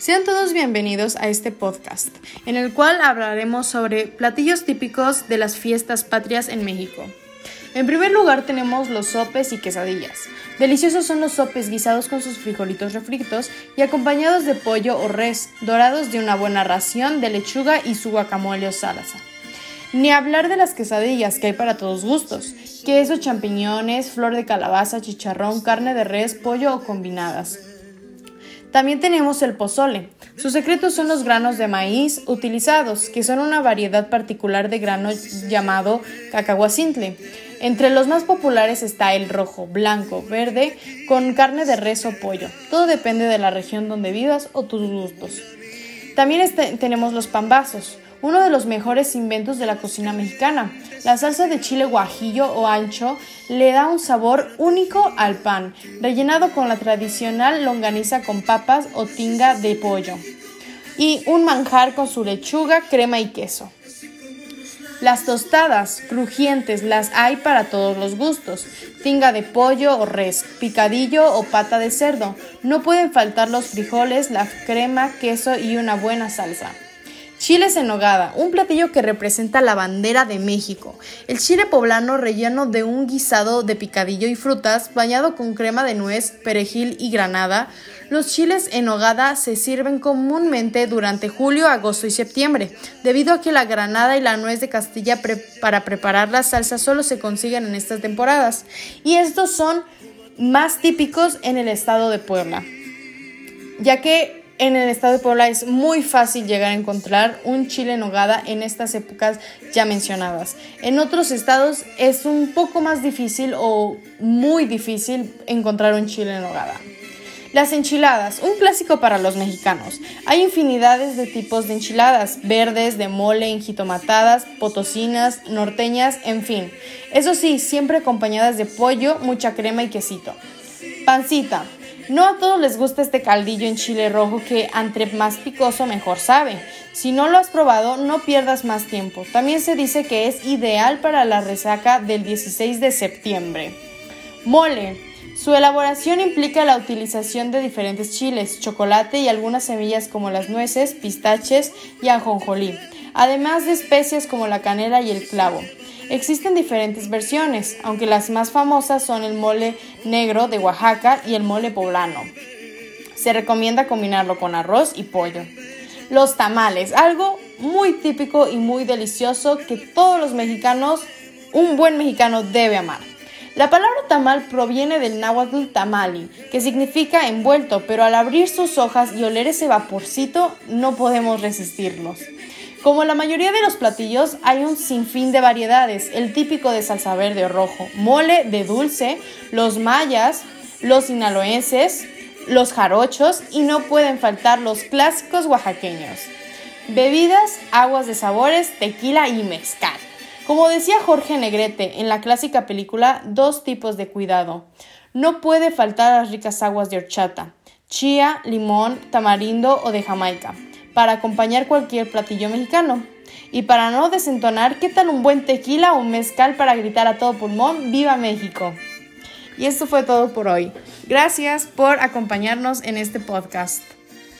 Sean todos bienvenidos a este podcast, en el cual hablaremos sobre platillos típicos de las fiestas patrias en México. En primer lugar tenemos los sopes y quesadillas. Deliciosos son los sopes guisados con sus frijolitos refritos y acompañados de pollo o res, dorados de una buena ración de lechuga y su guacamole o salsa. Ni hablar de las quesadillas que hay para todos gustos, queso, champiñones, flor de calabaza, chicharrón, carne de res, pollo o combinadas. También tenemos el pozole. Sus secretos son los granos de maíz utilizados, que son una variedad particular de grano llamado cacahuacintle. Entre los más populares está el rojo, blanco, verde, con carne de res o pollo. Todo depende de la región donde vivas o tus gustos. También este, tenemos los pambazos, uno de los mejores inventos de la cocina mexicana. La salsa de chile guajillo o ancho le da un sabor único al pan, rellenado con la tradicional longaniza con papas o tinga de pollo, y un manjar con su lechuga, crema y queso. Las tostadas crujientes las hay para todos los gustos. Tinga de pollo o res, picadillo o pata de cerdo. No pueden faltar los frijoles, la crema, queso y una buena salsa. Chiles en nogada, un platillo que representa la bandera de México. El chile poblano relleno de un guisado de picadillo y frutas, bañado con crema de nuez, perejil y granada. Los chiles en nogada se sirven comúnmente durante julio, agosto y septiembre, debido a que la granada y la nuez de Castilla para preparar la salsa solo se consiguen en estas temporadas. Y estos son más típicos en el estado de Puebla, ya que en el estado de Puebla es muy fácil llegar a encontrar un chile en nogada en estas épocas ya mencionadas. En otros estados es un poco más difícil o muy difícil encontrar un chile en nogada. Las enchiladas, un clásico para los mexicanos. Hay infinidades de tipos de enchiladas, verdes, de mole, enjitomatadas, potosinas, norteñas, en fin. Eso sí, siempre acompañadas de pollo, mucha crema y quesito. Pancita, no a todos les gusta este caldillo en chile rojo que entre más picoso mejor sabe. Si no lo has probado, no pierdas más tiempo. También se dice que es ideal para la resaca del 16 de septiembre. Mole. Su elaboración implica la utilización de diferentes chiles, chocolate y algunas semillas como las nueces, pistaches y ajonjolí, además de especias como la canela y el clavo. Existen diferentes versiones, aunque las más famosas son el mole negro de Oaxaca y el mole poblano. Se recomienda combinarlo con arroz y pollo. Los tamales, algo muy típico y muy delicioso que todos los mexicanos, un buen mexicano debe amar. La palabra tamal proviene del náhuatl tamali, que significa envuelto, pero al abrir sus hojas y oler ese vaporcito no podemos resistirnos. Como la mayoría de los platillos, hay un sinfín de variedades, el típico de salsa verde o rojo, mole de dulce, los mayas, los sinaloenses, los jarochos y no pueden faltar los clásicos oaxaqueños. Bebidas, aguas de sabores, tequila y mezcal. Como decía Jorge Negrete en la clásica película Dos tipos de cuidado, no puede faltar las ricas aguas de horchata, chía, limón, tamarindo o de Jamaica para acompañar cualquier platillo mexicano. Y para no desentonar, ¿qué tal un buen tequila o un mezcal para gritar a todo pulmón, ¡Viva México! Y esto fue todo por hoy. Gracias por acompañarnos en este podcast.